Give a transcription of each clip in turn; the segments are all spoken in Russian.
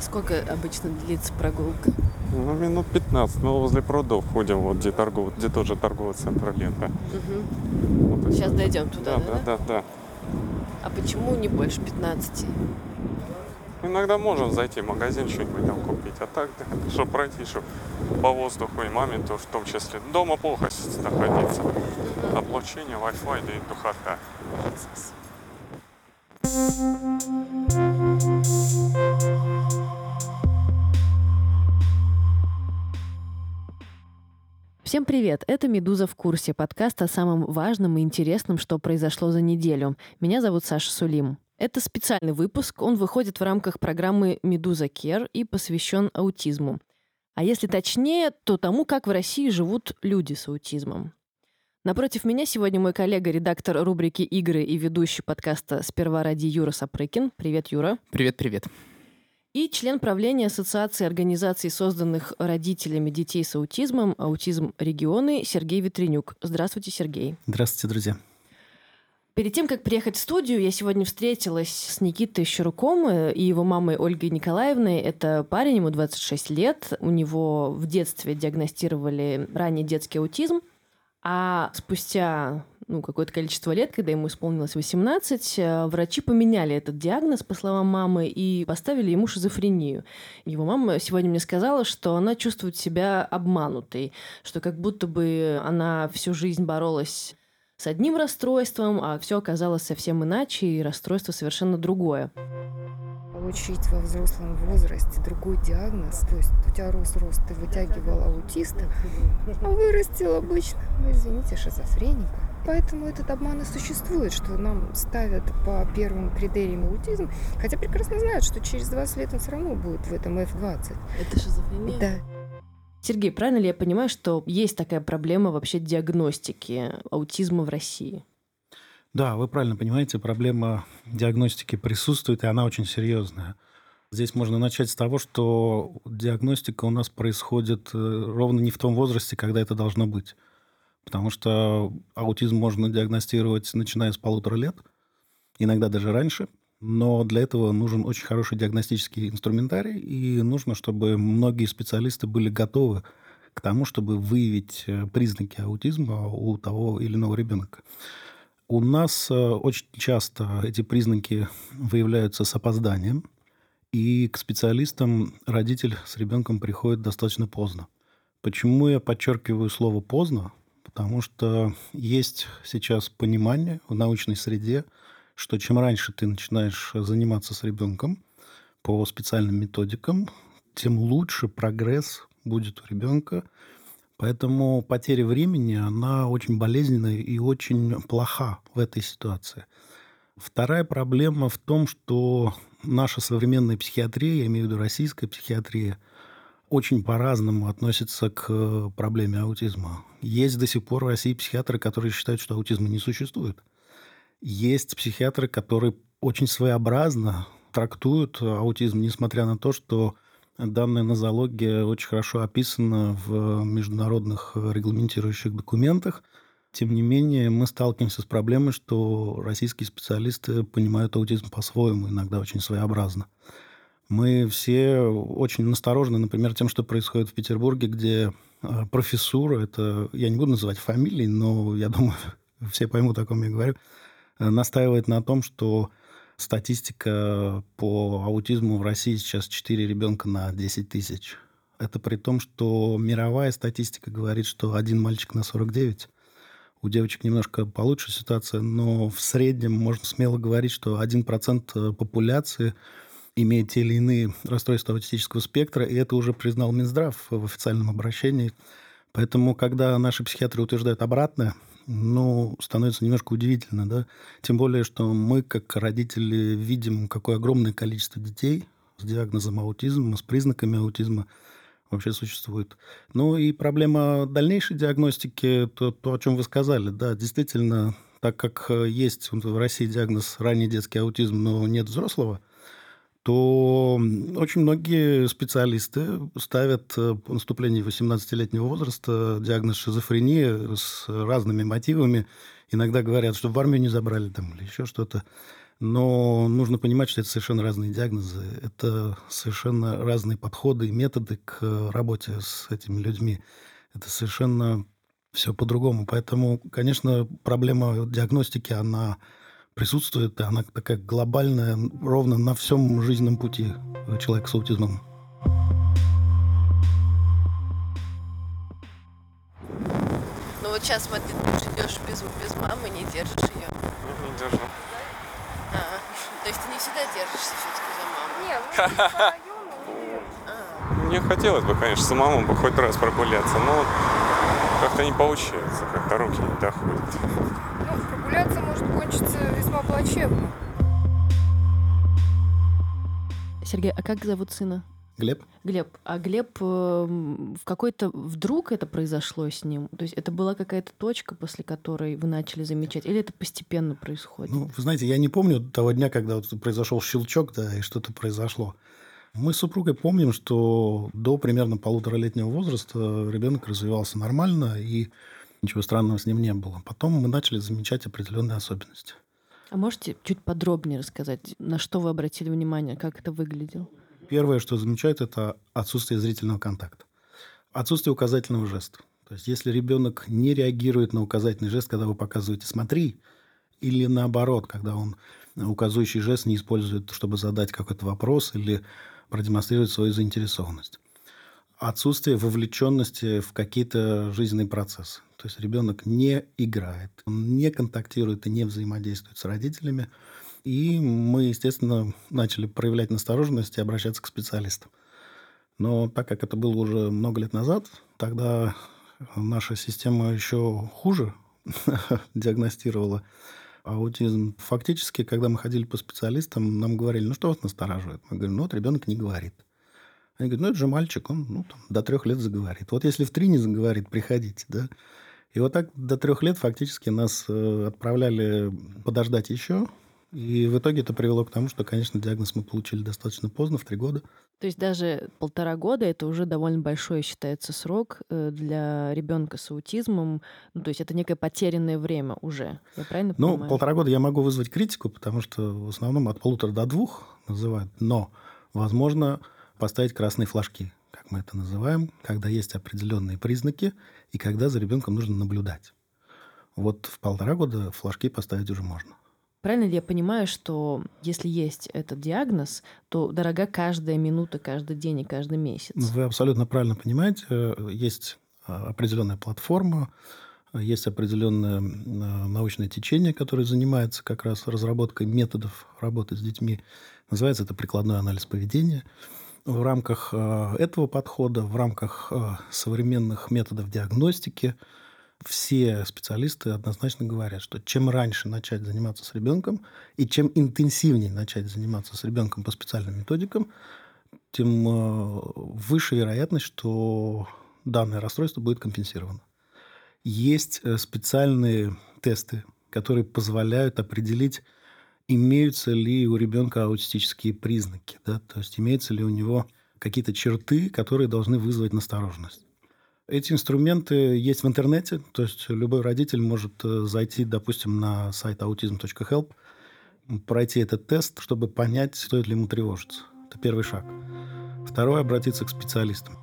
Сколько обычно длится прогулка? Ну, минут 15. Мы возле прудов ходим, вот где, торгов... где тоже торговый центр лето. Угу. Вот, Сейчас дойдем туда, да, да? да, да, да. А почему не больше 15? Иногда можем зайти в магазин что-нибудь там купить, а так, да, чтобы пройти, чтобы по воздуху и маме тоже в том числе. Дома плохо находиться. Облучение, Wi-Fi, да и духота. Всем привет! Это «Медуза в курсе», подкаст о самом важном и интересном, что произошло за неделю. Меня зовут Саша Сулим. Это специальный выпуск, он выходит в рамках программы «Медуза Кер» и посвящен аутизму. А если точнее, то тому, как в России живут люди с аутизмом. Напротив меня сегодня мой коллега, редактор рубрики «Игры» и ведущий подкаста «Сперва ради» Юра Сапрыкин. Привет, Юра. Привет-привет. И член правления Ассоциации организаций, созданных родителями детей с аутизмом «Аутизм регионы» Сергей Ветренюк. Здравствуйте, Сергей. Здравствуйте, друзья. Перед тем, как приехать в студию, я сегодня встретилась с Никитой Щуруком и его мамой Ольгой Николаевной. Это парень, ему 26 лет. У него в детстве диагностировали ранний детский аутизм. А спустя ну, какое-то количество лет, когда ему исполнилось 18, э, врачи поменяли этот диагноз, по словам мамы, и поставили ему шизофрению. Его мама сегодня мне сказала, что она чувствует себя обманутой, что как будто бы она всю жизнь боролась с одним расстройством, а все оказалось совсем иначе, и расстройство совершенно другое. Получить во взрослом возрасте другой диагноз, то есть у тебя рос-рост, ты вытягивал аутиста, а вырастил обычно, извините, шизофреника. Поэтому этот обман и существует, что нам ставят по первым критериям аутизм, хотя прекрасно знают, что через 20 лет он все равно будет в этом F20. Это шизофрения? Да. Сергей, правильно ли я понимаю, что есть такая проблема вообще диагностики аутизма в России? Да, вы правильно понимаете, проблема диагностики присутствует, и она очень серьезная. Здесь можно начать с того, что диагностика у нас происходит э, ровно не в том возрасте, когда это должно быть. Потому что аутизм можно диагностировать начиная с полутора лет, иногда даже раньше. Но для этого нужен очень хороший диагностический инструментарий, и нужно, чтобы многие специалисты были готовы к тому, чтобы выявить э, признаки аутизма у того или иного ребенка. У нас э, очень часто эти признаки выявляются с опозданием, и к специалистам родитель с ребенком приходит достаточно поздно. Почему я подчеркиваю слово поздно? Потому что есть сейчас понимание в научной среде, что чем раньше ты начинаешь заниматься с ребенком по специальным методикам, тем лучше прогресс будет у ребенка. Поэтому потеря времени, она очень болезненная и очень плоха в этой ситуации. Вторая проблема в том, что наша современная психиатрия, я имею в виду российская психиатрия, очень по-разному относится к проблеме аутизма. Есть до сих пор в России психиатры, которые считают, что аутизма не существует. Есть психиатры, которые очень своеобразно трактуют аутизм, несмотря на то, что данная нозология очень хорошо описана в международных регламентирующих документах. Тем не менее, мы сталкиваемся с проблемой, что российские специалисты понимают аутизм по-своему, иногда очень своеобразно. Мы все очень насторожены, например, тем, что происходит в Петербурге, где э, профессура, это, я не буду называть фамилии, но я думаю, все поймут, о ком я говорю, э, настаивает на том, что статистика по аутизму в России сейчас 4 ребенка на 10 тысяч. Это при том, что мировая статистика говорит, что один мальчик на 49. У девочек немножко получше ситуация, но в среднем можно смело говорить, что 1% популяции имеет те или иные расстройства аутистического спектра, и это уже признал Минздрав в официальном обращении. Поэтому, когда наши психиатры утверждают обратное, ну, становится немножко удивительно, да. Тем более, что мы, как родители, видим, какое огромное количество детей с диагнозом аутизма, с признаками аутизма вообще существует. Ну и проблема дальнейшей диагностики, то, то о чем вы сказали, да, действительно, так как есть в России диагноз ранний детский аутизм, но нет взрослого, то очень многие специалисты ставят по наступлении 18-летнего возраста диагноз шизофрения с разными мотивами. Иногда говорят, что в армию не забрали там или еще что-то. Но нужно понимать, что это совершенно разные диагнозы, это совершенно разные подходы и методы к работе с этими людьми. Это совершенно все по-другому. Поэтому, конечно, проблема диагностики, она присутствует, и она такая глобальная, ровно на всем жизненном пути человека с аутизмом. Ну вот сейчас, смотри, ты идешь без, без мамы, не держишь ее. Не, не держу. А, то есть ты не всегда держишься все-таки за маму? Нет, ну, нет. Мне хотелось бы, конечно, самому бы хоть раз прогуляться, но как-то не получается, как-то руки не доходят. Прогуляться может кончиться весьма плачевно. Сергей, а как зовут сына? Глеб? Глеб, а Глеб э, в какой-то вдруг это произошло с ним? То есть это была какая-то точка, после которой вы начали замечать, или это постепенно происходит? Ну, вы знаете, я не помню того дня, когда вот произошел щелчок, да, и что-то произошло. Мы с супругой помним, что до примерно полуторалетнего возраста ребенок развивался нормально, и ничего странного с ним не было. Потом мы начали замечать определенные особенности. А можете чуть подробнее рассказать, на что вы обратили внимание, как это выглядело? Первое, что замечают, это отсутствие зрительного контакта. Отсутствие указательного жеста. То есть, если ребенок не реагирует на указательный жест, когда вы показываете «смотри», или наоборот, когда он указывающий жест не использует, чтобы задать какой-то вопрос или продемонстрировать свою заинтересованность. Отсутствие вовлеченности в какие-то жизненные процессы. То есть ребенок не играет, не контактирует и не взаимодействует с родителями. И мы, естественно, начали проявлять настороженность и обращаться к специалистам. Но так как это было уже много лет назад, тогда наша система еще хуже диагностировала аутизм. Фактически, когда мы ходили по специалистам, нам говорили, ну что вас настораживает? Мы говорим, ну вот ребенок не говорит. Они говорят, ну это же мальчик, он ну, там, до трех лет заговорит. Вот если в три не заговорит, приходите, да. И вот так до трех лет фактически нас э, отправляли подождать еще, и в итоге это привело к тому, что, конечно, диагноз мы получили достаточно поздно, в три года. То есть даже полтора года это уже довольно большой считается срок э, для ребенка с аутизмом. Ну, то есть это некое потерянное время уже. Я правильно ну, понимаю? полтора года я могу вызвать критику, потому что в основном от полутора до двух называют. Но, возможно, поставить красные флажки, как мы это называем, когда есть определенные признаки и когда за ребенком нужно наблюдать. Вот в полтора года флажки поставить уже можно. Правильно ли я понимаю, что если есть этот диагноз, то дорога каждая минута, каждый день и каждый месяц? Вы абсолютно правильно понимаете. Есть а, определенная платформа, есть определенное а, научное течение, которое занимается как раз разработкой методов работы с детьми. Называется это прикладной анализ поведения. В рамках а, этого подхода, в рамках современных методов диагностики – все специалисты однозначно говорят, что чем раньше начать заниматься с ребенком и чем интенсивнее начать заниматься с ребенком по специальным методикам, тем э, выше вероятность, что данное расстройство будет компенсировано. Есть э, специальные тесты, которые позволяют определить, имеются ли у ребенка аутистические признаки, да? то есть имеются ли у него какие-то черты, которые должны вызвать настороженность. Эти инструменты есть в интернете, то есть любой родитель может э, зайти, допустим, на сайт autism.help, пройти этот тест, чтобы понять, стоит ли ему тревожиться. Это первый шаг. Второй – обратиться к специалистам.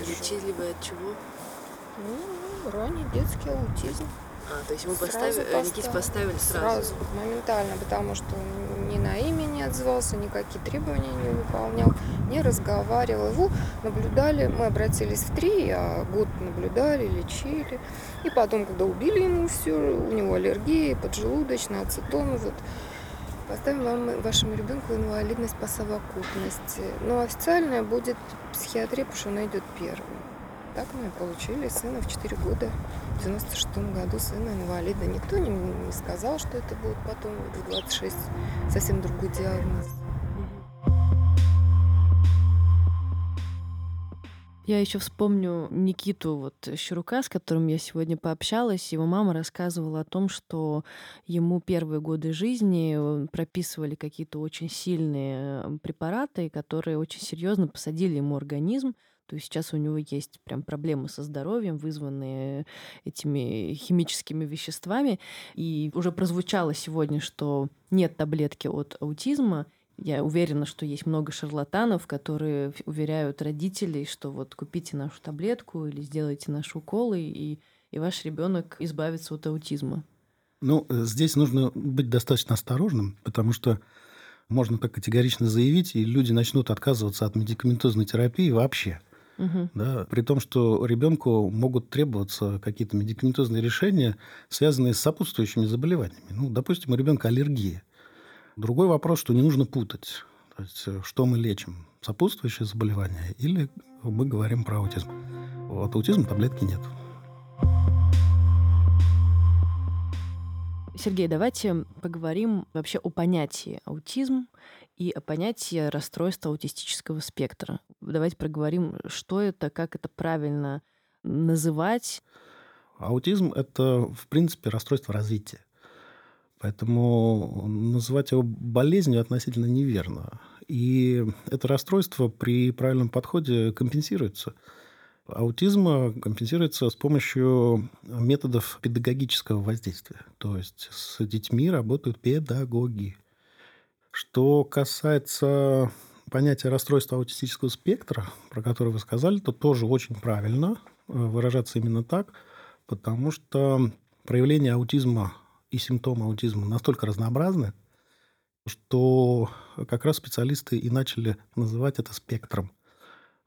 Лечили вы от чего? Ну, ранний детский аутизм. А, то есть ему поставили, поставили. Никите поставили сразу? Сразу, моментально, потому что ни на имя не отзывался, никакие требования не выполнял, не разговаривал. Его наблюдали, мы обратились в три, а год наблюдали, лечили. И потом, когда убили ему все, у него аллергия, поджелудочная, ацетон, вот, поставим вам, вашему ребенку инвалидность по совокупности. Но официальная будет психиатрия, потому что она идет первой. Так мы получили сына в 4 года. В 96 году сына инвалида. Никто не, не сказал, что это будет потом в 26 совсем другой диагноз. Я еще вспомню Никиту вот Щурука, с которым я сегодня пообщалась. Его мама рассказывала о том, что ему первые годы жизни э, прописывали какие-то очень сильные э, препараты, которые очень серьезно посадили ему организм. То сейчас у него есть прям проблемы со здоровьем, вызванные этими химическими веществами. И уже прозвучало сегодня, что нет таблетки от аутизма. Я уверена, что есть много шарлатанов, которые уверяют родителей, что вот купите нашу таблетку или сделайте наши уколы, и, и ваш ребенок избавится от аутизма. Ну, э, здесь нужно быть достаточно осторожным, потому что можно так категорично заявить, и люди начнут отказываться от медикаментозной терапии вообще. Угу. Да, при том, что ребенку могут требоваться какие-то медикаментозные решения, связанные с сопутствующими заболеваниями. Ну, допустим, у ребенка аллергия. Другой вопрос, что не нужно путать. То есть, э, что мы лечим? Сопутствующие заболевания или мы говорим про аутизм? От аутизма таблетки нет. Сергей, давайте поговорим вообще о понятии аутизм и о понятии расстройства аутистического спектра. Давайте проговорим, что это, как это правильно называть. Аутизм – это, в принципе, расстройство развития. Поэтому называть его болезнью относительно неверно. И это расстройство при правильном подходе компенсируется – аутизма компенсируется с помощью методов педагогического воздействия. То есть с детьми работают педагоги. Что касается понятия расстройства аутистического спектра, про которое вы сказали, то тоже очень правильно э, выражаться именно так, потому что проявление аутизма и симптомы аутизма настолько разнообразны, что как раз специалисты и начали называть это спектром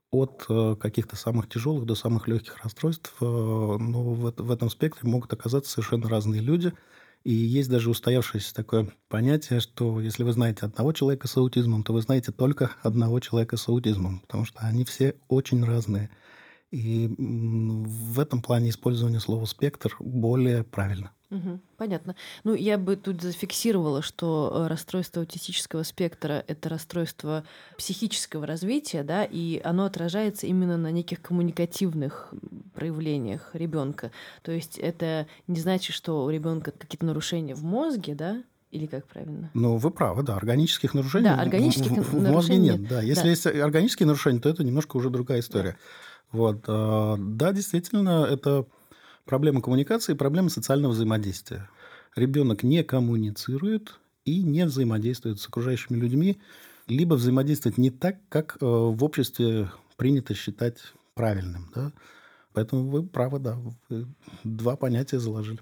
от э, каких-то самых тяжелых до самых легких расстройств. Э, но в этом спектре могут оказаться совершенно разные люди. И есть даже устоявшееся такое понятие, что если вы знаете одного человека с аутизмом, то вы знаете только одного человека с аутизмом, потому что они все очень разные. И в этом плане использование слова «спектр» более правильно. Угу, понятно. Ну, я бы тут зафиксировала, что э, расстройство аутистического спектра — это расстройство психического развития, да, и оно отражается именно на неких коммуникативных проявлениях ребенка. То есть это не значит, что у ребенка какие-то нарушения в мозге, да, или как правильно? Ну, вы правы, да. Органических нарушений да, органических в, в, в мозге нет. Да. Если да. есть органические нарушения, то это немножко уже другая история. Да. Вот. А, да, действительно, это проблема коммуникации, проблема социального взаимодействия. Ребенок не коммуницирует и не взаимодействует с окружающими людьми, либо взаимодействует не так, как э, в обществе принято считать правильным. Да? Поэтому вы правы, да, вы два понятия заложили.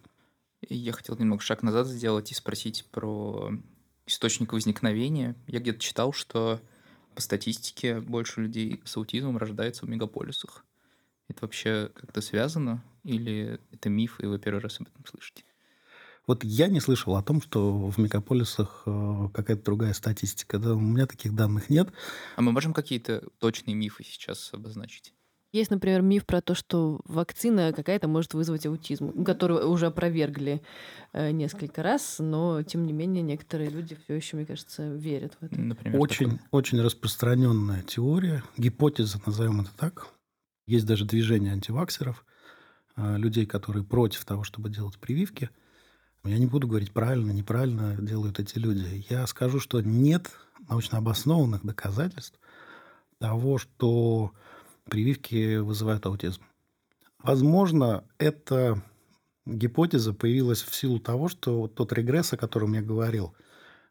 Я хотел немного шаг назад сделать и спросить про источник возникновения. Я где-то читал, что по статистике больше людей с аутизмом рождается в мегаполисах. Это вообще как-то связано? Или это миф, и вы первый раз об этом слышите? Вот я не слышал о том, что в мегаполисах э, какая-то другая статистика. Да, у меня таких данных нет. А мы можем какие-то точные мифы сейчас обозначить? Есть, например, миф про то, что вакцина какая-то может вызвать аутизм, который уже опровергли э, несколько раз, но тем не менее некоторые люди все еще, мне кажется, верят в это. Например, очень, такой... очень распространенная теория, гипотеза, назовем это так. Есть даже движение антиваксеров, э, людей, которые против того, чтобы делать прививки. Я не буду говорить правильно, неправильно делают эти люди. Я скажу, что нет научно обоснованных доказательств того, что прививки вызывают аутизм. Возможно, эта гипотеза появилась в силу того, что вот тот регресс, о котором я говорил,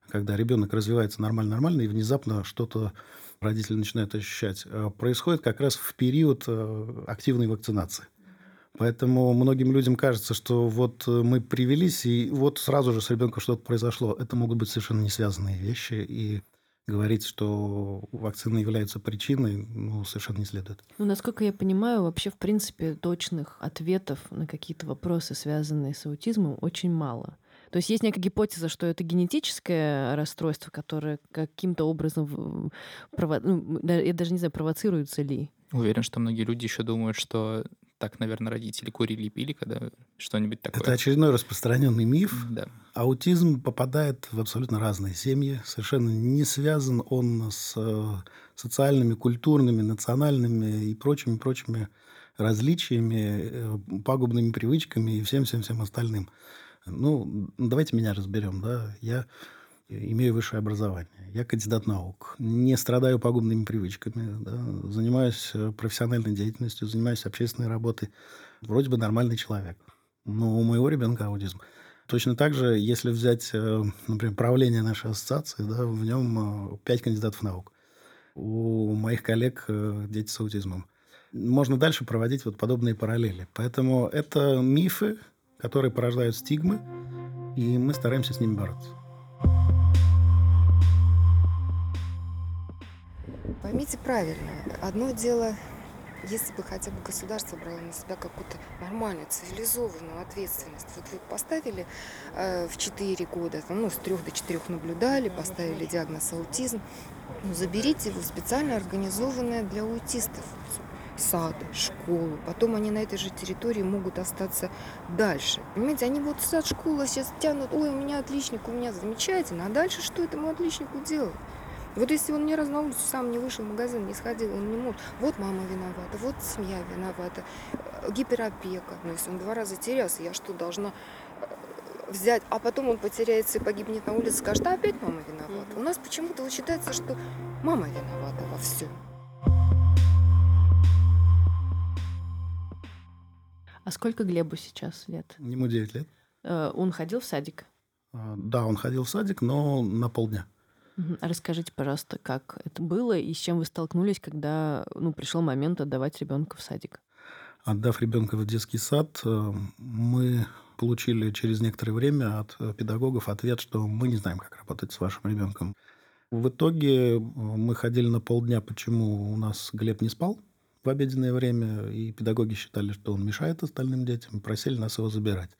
когда ребенок развивается нормально-нормально, и внезапно что-то родители начинают ощущать, э, происходит как раз в период э, активной вакцинации. Поэтому многим людям кажется, что вот мы привелись, и вот сразу же с ребенком что-то произошло. Это могут быть совершенно не связанные вещи, и говорить, что вакцины являются причиной, ну, совершенно не следует. Ну, насколько я понимаю, вообще, в принципе, точных ответов на какие-то вопросы, связанные с аутизмом, очень мало. То есть есть некая гипотеза, что это генетическое расстройство, которое каким-то образом, прово... ну, я даже не знаю, провоцируется ли. Уверен, что многие люди еще думают, что так, наверное, родители курили пили, когда что-нибудь такое. Это очередной распространенный миф. Да. Аутизм попадает в абсолютно разные семьи. Совершенно не связан он с э, социальными, культурными, национальными и прочими-прочими различиями, э, пагубными привычками и всем-всем-всем остальным. Ну, давайте меня разберем. Да? Я имею высшее образование. Я кандидат наук. Не страдаю пагубными привычками. Да, занимаюсь э, профессиональной деятельностью, занимаюсь общественной работой. Вроде бы нормальный человек. Но у моего ребенка аутизм. Точно так же, если взять, э, например, правление нашей ассоциации, да, в нем э, пять кандидатов наук. У моих коллег дети с аутизмом. Можно дальше проводить вот подобные параллели. Поэтому это мифы, которые порождают стигмы, и мы стараемся с ними бороться. Поймите правильно, одно дело, если бы хотя бы государство брало на себя какую-то нормальную, цивилизованную ответственность. Вот вы поставили э, в 4 года, ну, с 3 до 4 наблюдали, поставили диагноз аутизм, ну, заберите его в специально организованное для аутистов сад, школу. Потом они на этой же территории могут остаться дальше. Понимаете, они вот сад, школа сейчас тянут, ой, у меня отличник, у меня замечательно. А дальше что этому отличнику делать? Вот если он ни разу на улицу сам не вышел в магазин, не сходил, он не может. Вот мама виновата, вот семья виновата, э, гиперопека. Но если он два раза терялся, я что, должна э, взять, а потом он потеряется и погибнет на улице, скажет, а опять мама виновата. У нас почему-то вот считается, что мама виновата во всем. А сколько Глебу сейчас лет? Ему 9 лет. Э, он ходил в садик? А, да, он ходил в садик, но на полдня. А расскажите, пожалуйста, как это было и с чем вы столкнулись, когда ну, пришел момент отдавать ребенка в садик? Отдав ребенка в детский сад, э, мы получили через некоторое время от э, педагогов ответ, что мы не знаем, как работать с вашим ребенком. В итоге э, мы ходили на полдня, почему у нас Глеб не спал в обеденное время, и педагоги считали, что он мешает остальным детям, просили нас его забирать.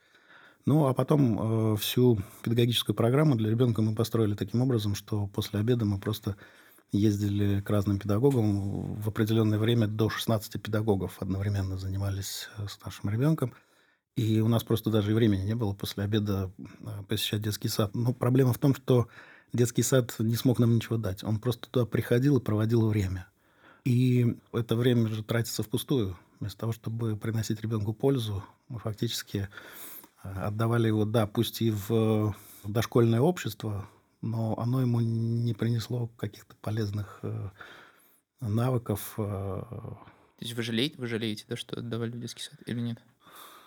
Ну, а потом э, всю педагогическую программу для ребенка мы построили таким образом, что после обеда мы просто ездили к разным педагогам. В определенное время до 16 педагогов одновременно занимались э, с нашим ребенком. И у нас просто даже и времени не было после обеда э, посещать детский сад. Но проблема в том, что детский сад не смог нам ничего дать. Он просто туда приходил и проводил время. И это время же тратится впустую. Вместо того, чтобы приносить ребенку пользу, мы фактически отдавали его, да, пусть и в дошкольное общество, но оно ему не принесло каких-то полезных э, навыков. Э. То есть вы жалеете, вы жалеете, да, что отдавали в детский сад или нет?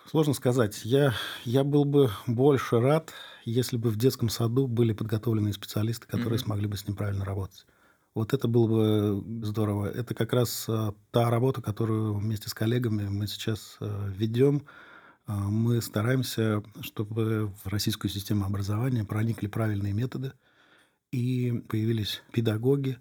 Сложно сказать. Я, я был бы больше рад, если бы в детском саду были подготовленные специалисты, которые mm-hmm. смогли бы с ним правильно работать. Вот это было бы здорово. Это как раз э, та работа, которую вместе с коллегами мы сейчас ведем мы стараемся, чтобы в российскую систему образования проникли правильные методы и появились педагоги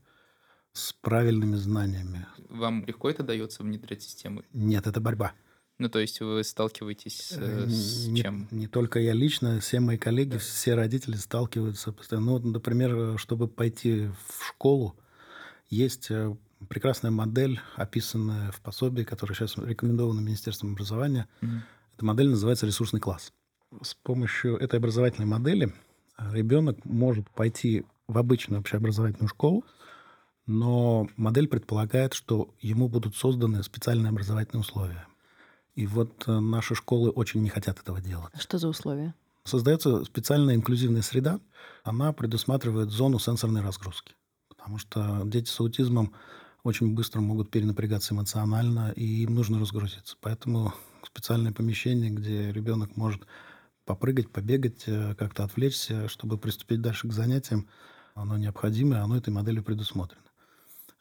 с правильными знаниями. Вам легко это дается внедрять системы? Нет, это борьба. Ну, то есть вы сталкиваетесь э, с не, чем? Не только я лично, все мои коллеги, все родители сталкиваются постоянно. Ну, например, чтобы пойти в школу, есть э, прекрасная модель, описанная в пособии, которое сейчас рекомендовано Министерством образования. Mm-hmm эта модель называется ресурсный класс. С помощью этой образовательной модели а, ребенок может пойти в обычную общеобразовательную школу, но модель предполагает, что ему будут созданы специальные образовательные условия. И вот э, наши школы очень не хотят этого делать. Что за условия? Создается специальная инклюзивная среда. Она предусматривает зону сенсорной разгрузки. Потому что дети с аутизмом очень быстро могут перенапрягаться эмоционально, и им нужно разгрузиться. Поэтому специальное помещение, где ребенок может попрыгать, побегать, э, как-то отвлечься, чтобы приступить дальше к занятиям, оно необходимо, оно этой моделью предусмотрено.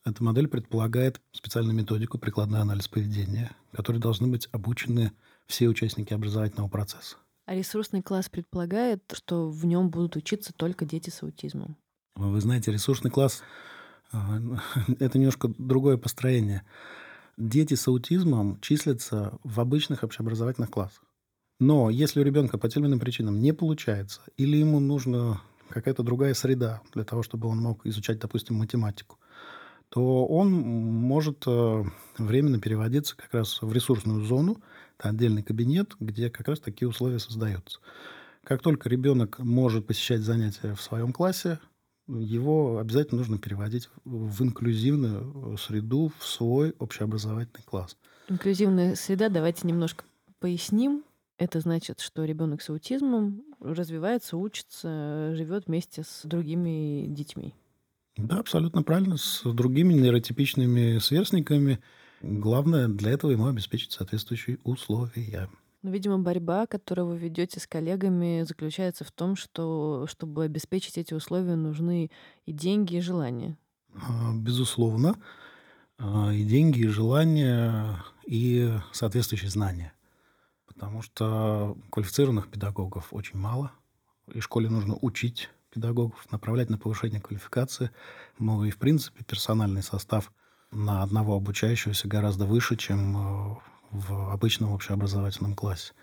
Эта модель предполагает специальную методику, прикладной анализ поведения, которые должны быть обучены все участники образовательного процесса. А ресурсный класс предполагает, что в нем будут учиться только дети с аутизмом? Вы знаете, ресурсный класс а, это немножко другое построение. Дети с аутизмом числятся в обычных общеобразовательных классах. Но если у ребенка по тем или иным причинам не получается, или ему нужна какая-то другая среда для того, чтобы он мог изучать, допустим, математику, то он может э, временно переводиться как раз в ресурсную зону, это отдельный кабинет, где как раз такие условия создаются. Как только ребенок может посещать занятия в своем классе, его обязательно нужно переводить в инклюзивную среду, в свой общеобразовательный класс. Инклюзивная среда, давайте немножко поясним. Это значит, что ребенок с аутизмом развивается, учится, живет вместе с другими детьми. Да, абсолютно правильно. С другими нейротипичными сверстниками. Главное для этого ему обеспечить соответствующие условия. Но, видимо, борьба, которую вы ведете с коллегами, заключается в том, что чтобы обеспечить эти условия, нужны и деньги, и желания. А, безусловно. А, и деньги, и желания, и соответствующие знания. Потому что квалифицированных педагогов очень мало. И школе нужно учить педагогов, направлять на повышение квалификации. Ну и, в принципе, персональный состав на одного обучающегося гораздо выше, чем э, в обычном общеобразовательном классе.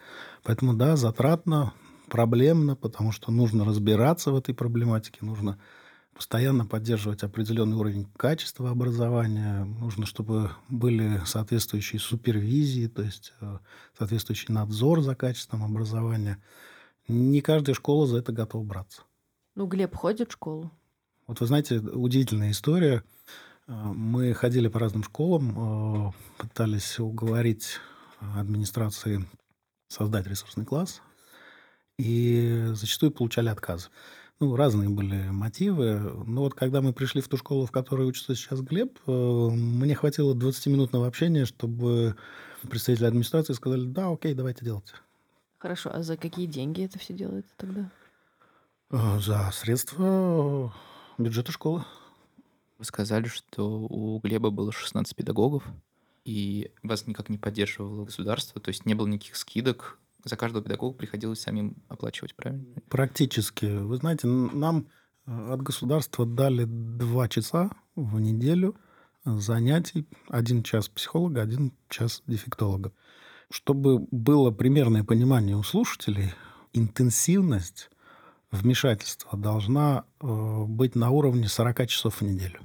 Поэтому, да, затратно, проблемно, потому что нужно разбираться в этой проблематике, нужно постоянно поддерживать определенный уровень качества образования, нужно, чтобы были соответствующие супервизии, то есть э, соответствующий надзор за качеством образования. Не каждая школа за это готова браться. Ну, Глеб ходит в школу. Вот вы знаете, удивительная история. Мы ходили по разным школам, э, пытались уговорить администрации создать ресурсный класс, и зачастую получали отказ. Ну, разные были мотивы. Но вот когда мы пришли в ту школу, в которой учится сейчас Глеб, э, мне хватило 20-минутного общения, чтобы представители администрации сказали, да, окей, давайте делать. Хорошо, а за какие деньги это все делается тогда? Э, за средства бюджета школы. Вы сказали, что у Глеба было 16 педагогов, и вас никак не поддерживало государство, то есть не было никаких скидок, за каждого педагога приходилось самим оплачивать, правильно? Практически. Вы знаете, нам э, от государства дали два часа в неделю занятий. Один час психолога, один час дефектолога. Чтобы было примерное понимание у слушателей, интенсивность вмешательства должна э, быть на уровне 40 часов в неделю.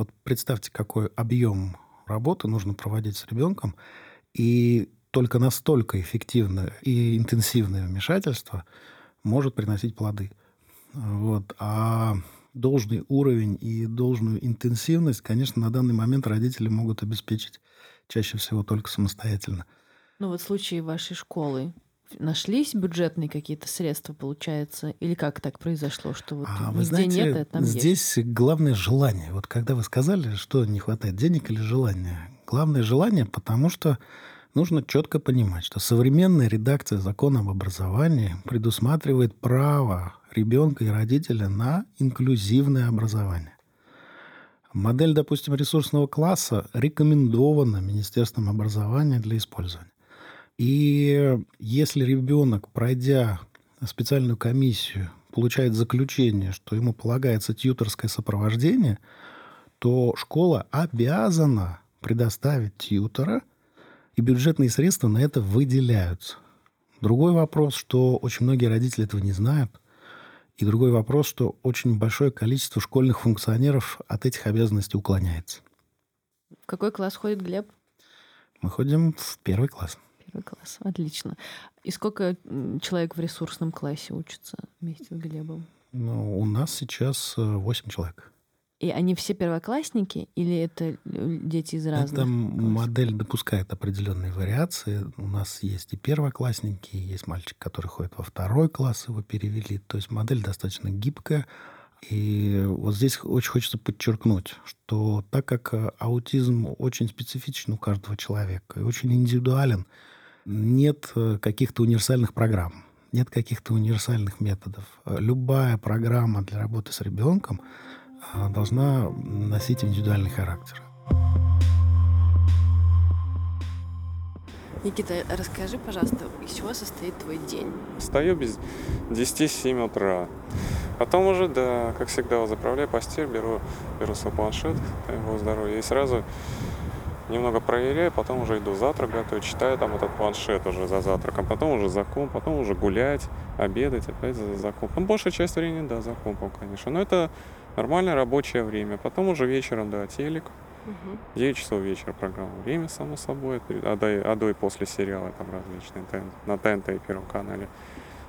Вот представьте, какой объем работы нужно проводить с ребенком, и только настолько эффективное и интенсивное вмешательство может приносить плоды. Вот. А должный уровень и должную интенсивность, конечно, на данный момент родители могут обеспечить чаще всего только самостоятельно. Ну вот в случае вашей школы нашлись бюджетные какие-то средства, получается? Или как так произошло, что вот а, вы знаете, нет, а там здесь есть? главное желание. Вот когда вы сказали, что не хватает денег или желания. Главное желание, потому что нужно четко понимать, что современная редакция закона об образовании предусматривает право ребенка и родителя на инклюзивное образование. Модель, допустим, ресурсного класса рекомендована Министерством образования для использования. И если ребенок, пройдя специальную комиссию, получает заключение, что ему полагается тьюторское сопровождение, то школа обязана предоставить тьютора – и бюджетные средства на это выделяются. Другой вопрос, что очень многие родители этого не знают. И другой вопрос, что очень большое количество школьных функционеров от этих обязанностей уклоняется. В какой класс ходит Глеб? Мы ходим в первый класс. Первый класс, отлично. И сколько человек в ресурсном классе учится вместе с Глебом? Ну, у нас сейчас 8 э, человек. И они все первоклассники или это дети из разных? Эта модель допускает определенные вариации. У нас есть и первоклассники, есть мальчик, который ходит во второй класс, его перевели. То есть модель достаточно гибкая. И вот здесь очень хочется подчеркнуть, что так как э, аутизм очень специфичен у каждого человека и очень индивидуален, нет э, каких-то универсальных программ, нет каких-то универсальных методов. Любая программа для работы с ребенком должна носить индивидуальный характер. Никита, расскажи, пожалуйста, из чего состоит твой день? Встаю без 10-7 утра. Потом уже, да, как всегда, заправляю постель, беру, беру свой планшет, его здоровье, и сразу немного проверяю, потом уже иду завтрак готовить, читаю там этот планшет уже за завтраком, потом уже за комп, потом уже гулять, обедать, опять за, за компом. Большая часть времени, да, за компом, конечно. Но это Нормальное рабочее время. Потом уже вечером, да, телек. Угу. 9 часов вечера программа. Время, само собой. А до, а до и после сериала там различные. На ТНТ и Первом канале.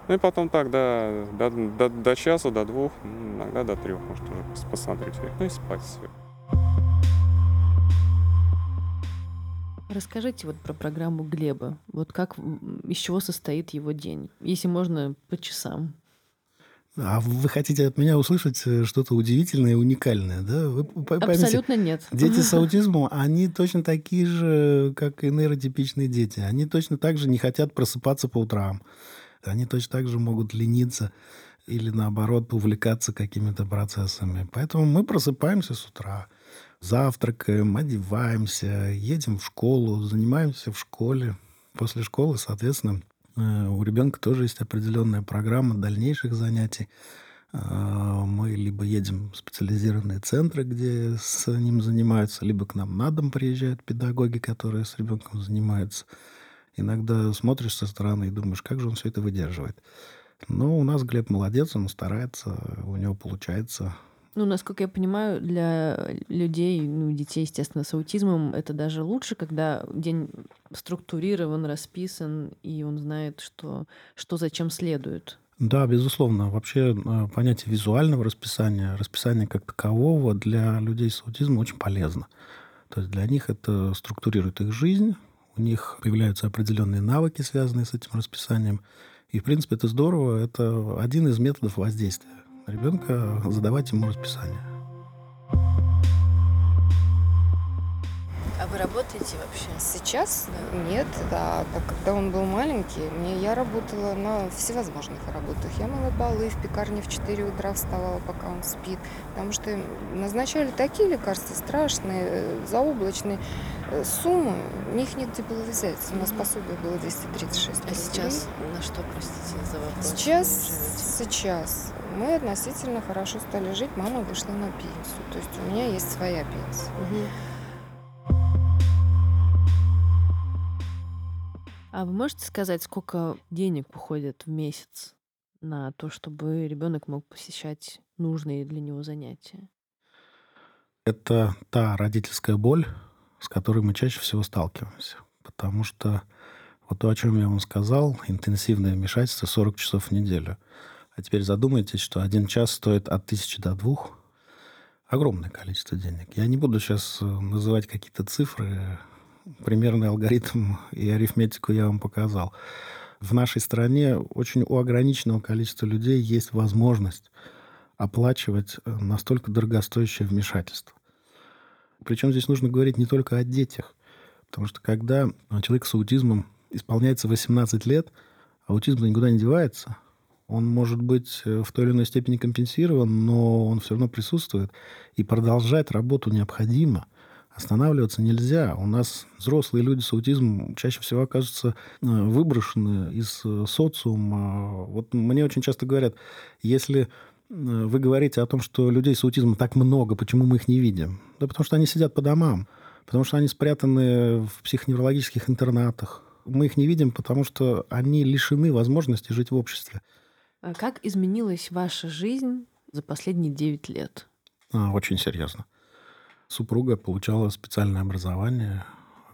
Ну и потом так, да, до, до, до часу, до двух, иногда до трех, может, уже посмотреть. Ну и спать все. Расскажите вот про программу Глеба. Вот как, из чего состоит его день? Если можно, по часам. А вы хотите от меня услышать э, что-то удивительное и уникальное, да? Вы поймите, Абсолютно нет. Дети с аутизмом, они точно такие же, как и нейротипичные дети. Они точно так же не хотят просыпаться по утрам. Они точно так же могут лениться или, наоборот, увлекаться какими-то процессами. Поэтому мы просыпаемся с утра завтракаем, одеваемся, едем в школу, занимаемся в школе. После школы, соответственно, э, у ребенка тоже есть определенная программа дальнейших занятий. А, мы либо едем в специализированные центры, где с ним занимаются, либо к нам на дом приезжают педагоги, которые с ребенком занимаются. Иногда смотришь со стороны и думаешь, как же он все это выдерживает. Но у нас Глеб молодец, он старается, у него получается. Ну, насколько я понимаю, для людей, ну, детей, естественно, с аутизмом, это даже лучше, когда день структурирован, расписан, и он знает, что, что зачем следует. Да, безусловно. Вообще э, понятие визуального расписания, расписания как такового для людей с аутизмом очень полезно. То есть для них это структурирует их жизнь, у них появляются определенные навыки, связанные с этим расписанием. И, в принципе, это здорово. Это один из методов воздействия ребенка, задавать ему расписание. А вы работаете вообще? Сейчас нет, да. Так, когда он был маленький, мне, я работала на всевозможных работах. Я мыла полы в пекарне в 4 утра вставала, пока он спит. Потому что назначали такие лекарства страшные, э, заоблачные э, суммы. Них негде было взять. У нас пособие было 236 А сейчас на что, простите за вопрос? Сейчас, сейчас мы относительно хорошо стали жить. Мама вышла на пенсию. То есть у меня есть своя пенсия. Угу. А вы можете сказать, сколько денег уходит в месяц на то, чтобы ребенок мог посещать нужные для него занятия? Это та родительская боль, с которой мы чаще всего сталкиваемся. Потому что вот то, о чем я вам сказал, интенсивное вмешательство 40 часов в неделю. А теперь задумайтесь, что один час стоит от тысячи до двух. Огромное количество денег. Я не буду сейчас э, называть какие-то цифры, примерный алгоритм и арифметику я вам показал. В нашей стране очень у ограниченного количества людей есть возможность оплачивать э, настолько дорогостоящее вмешательство. Причем здесь нужно говорить не только о детях. Потому что когда человек с аутизмом исполняется 18 лет, аутизм никуда не девается. Он может быть э, в той или иной степени компенсирован, но он все равно присутствует. И продолжать работу необходимо – Останавливаться нельзя. У нас взрослые люди с аутизмом чаще всего оказываются э, выброшены из э, социума. Вот мне очень часто говорят, если э, вы говорите о том, что людей с аутизмом так много, почему мы их не видим? Да потому что они сидят по домам, потому что они спрятаны в психоневрологических интернатах. Мы их не видим, потому что они лишены возможности жить в обществе. А как изменилась ваша жизнь за последние 9 лет? А, очень серьезно. Супруга получала специальное образование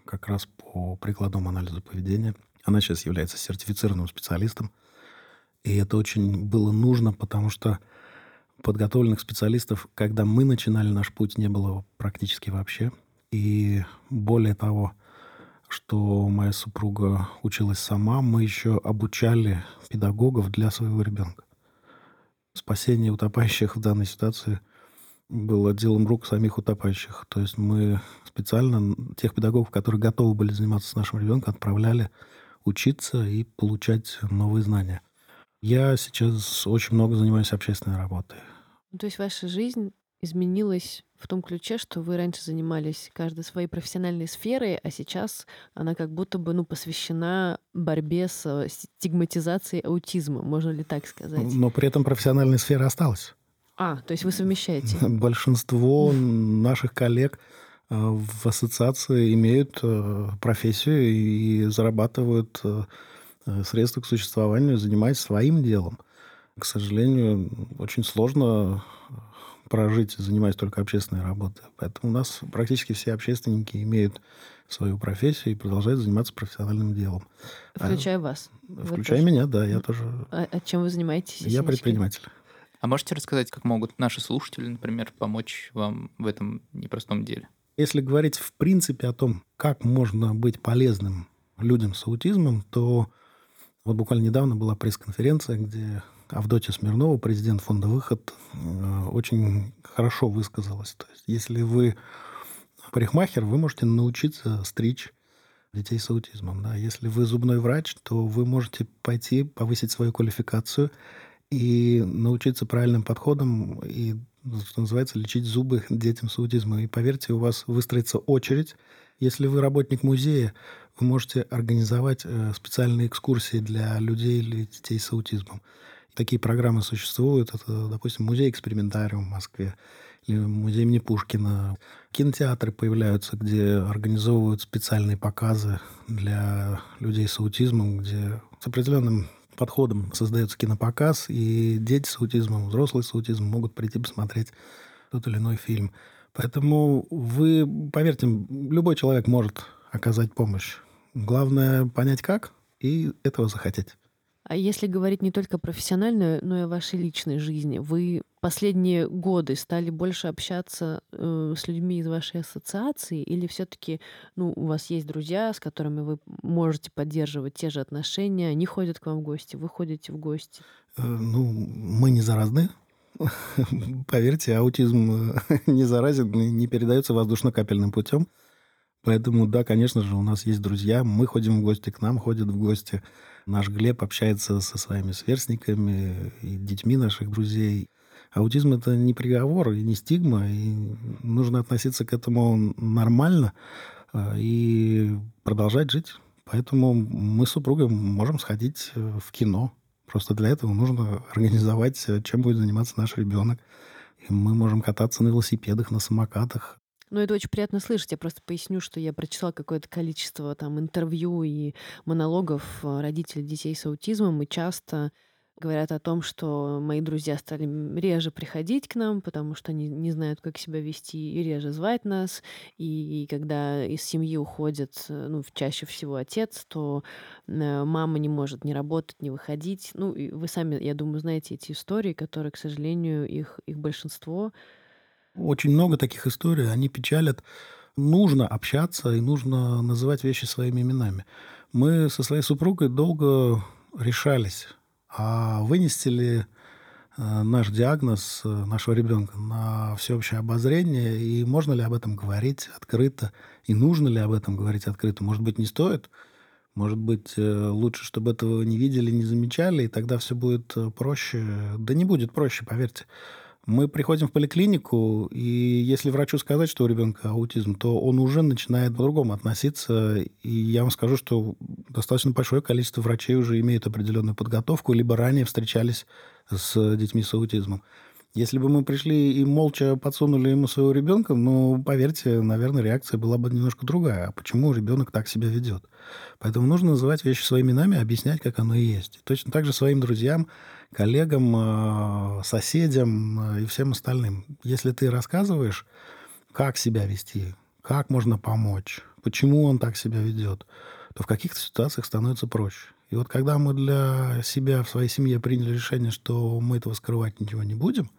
как раз по прикладному анализу поведения. Она сейчас является сертифицированным специалистом. И это очень было нужно, потому что подготовленных специалистов, когда мы начинали наш путь, не было практически вообще. И более того, что моя супруга училась сама, мы еще обучали педагогов для своего ребенка. Спасение утопающих в данной ситуации – было делом рук самих утопающих. То есть мы специально тех педагогов, которые готовы были заниматься с нашим ребенком, отправляли учиться и получать новые знания. Я сейчас очень много занимаюсь общественной работой. Ну, то есть ваша жизнь изменилась в том ключе, что вы раньше занимались каждой своей профессиональной сферой, а сейчас она как будто бы ну, посвящена борьбе с стигматизацией аутизма, можно ли так сказать? Но при этом профессиональная сфера осталась. А, то есть вы совмещаете? Большинство наших коллег э, в ассоциации имеют э, профессию и зарабатывают э, средства к существованию, занимаясь своим делом. К сожалению, очень сложно прожить, занимаясь только общественной работой. Поэтому у нас практически все общественники имеют свою профессию и продолжают заниматься профессиональным делом. Включая а, вас? Включая меня, да, я тоже. А, а чем вы занимаетесь? Я предприниматель. А можете рассказать, как могут наши слушатели, например, помочь вам в этом непростом деле? Если говорить в принципе о том, как можно быть полезным людям с аутизмом, то вот буквально недавно была пресс-конференция, где Авдотья Смирнова, президент фонда «Выход», э, очень хорошо высказалась. То есть, если вы парикмахер, вы можете научиться стричь детей с аутизмом. Да? Если вы зубной врач, то вы можете пойти повысить свою квалификацию и научиться правильным подходам и, что называется, лечить зубы детям с аутизмом. И поверьте, у вас выстроится очередь. Если вы работник музея, вы можете организовать э, специальные экскурсии для людей или детей с аутизмом. Такие программы существуют. Это, допустим, музей-экспериментариум в Москве или музей имени Пушкина. Кинотеатры появляются, где организовывают специальные показы для людей с аутизмом, где с определенным подходом создается кинопоказ, и дети с аутизмом, взрослые с аутизмом могут прийти посмотреть тот или иной фильм. Поэтому вы, поверьте, любой человек может оказать помощь. Главное понять как и этого захотеть. А если говорить не только профессиональную, но и о вашей личной жизни, вы последние годы стали больше общаться э, с людьми из вашей ассоциации, или все-таки ну, у вас есть друзья, с которыми вы можете поддерживать те же отношения, они ходят к вам в гости, вы ходите в гости? Э, ну, мы не заразны. Поверьте, аутизм э, не заразен, не передается воздушно-капельным путем. Поэтому, да, конечно же, у нас есть друзья, мы ходим в гости, к нам ходят в гости. Наш Глеб общается со своими сверстниками и детьми наших друзей. Аутизм это не приговор и не стигма, и нужно относиться к этому нормально а, и продолжать жить. Поэтому мы с супругой можем сходить в кино. Просто для этого нужно организовать, э, чем будет заниматься наш ребенок. И мы можем кататься на велосипедах, на самокатах. Ну, это очень приятно слышать. Я просто поясню, что я прочитала какое-то количество там интервью и монологов э, родителей детей с аутизмом, и часто говорят о том, что мои друзья стали реже приходить к нам, потому что они не знают, как себя вести, и реже звать нас. И, и когда из семьи уходит, э, ну, чаще всего отец, то э, мама не может не работать, не выходить. Ну, и вы сами, я думаю, знаете эти истории, которые, к сожалению, их, их большинство очень много таких историй, они печалят. Нужно общаться и нужно называть вещи своими именами. Мы со своей супругой долго решались, а вынести ли э, наш диагноз э, нашего ребенка на всеобщее обозрение, и можно ли об этом говорить открыто, и нужно ли об этом говорить открыто. Может быть, не стоит, может быть, э, лучше, чтобы этого не видели, не замечали, и тогда все будет проще. Да не будет проще, поверьте. Мы приходим в поликлинику, и если врачу сказать, что у ребенка аутизм, то он уже начинает по-другому относиться. И я вам скажу, что достаточно большое количество врачей уже имеют определенную подготовку, либо ранее встречались с детьми с аутизмом. Если бы мы пришли и молча подсунули ему своего ребенка, ну, поверьте, наверное, реакция была бы немножко другая. А почему ребенок так себя ведет? Поэтому нужно называть вещи своими именами, объяснять, как оно и есть. точно так же своим друзьям коллегам, а, соседям а, и всем остальным. Если ты рассказываешь, как себя вести, как можно помочь, почему он так себя ведет, то в каких-то ситуациях становится проще. И вот когда мы для себя в своей семье приняли решение, что мы этого скрывать ничего не будем,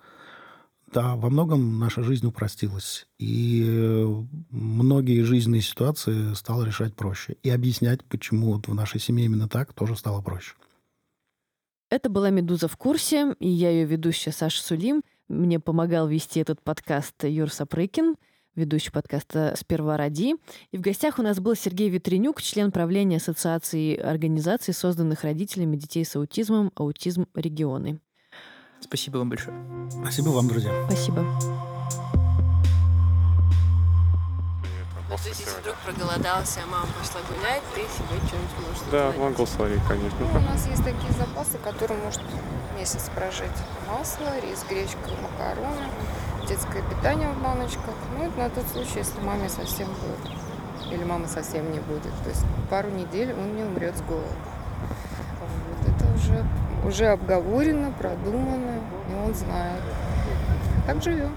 да, во многом наша жизнь упростилась. И многие жизненные ситуации стало решать проще. И объяснять, почему вот в нашей семье именно так, тоже стало проще. Это была «Медуза в курсе», и я ее ведущая Саша Сулим. Мне помогал вести этот подкаст Юр Сапрыкин, ведущий подкаста «Сперва ради». И в гостях у нас был Сергей Ветренюк, член правления Ассоциации организаций, созданных родителями детей с аутизмом «Аутизм регионы». Спасибо вам большое. Спасибо вам, друзья. Спасибо. Ну, то есть, если вдруг проголодался, а мама пошла гулять, ты себе что-нибудь можешь Да, могу сварить, конечно. Ну, у нас есть такие запасы, которые может месяц прожить. Масло, рис, гречка, макароны, детское питание в баночках. Ну, это на тот случай, если маме совсем будет. Или мама совсем не будет. То есть пару недель он не умрет с голоду. Вот. Это уже, уже обговорено, продумано, и он знает. Так живем.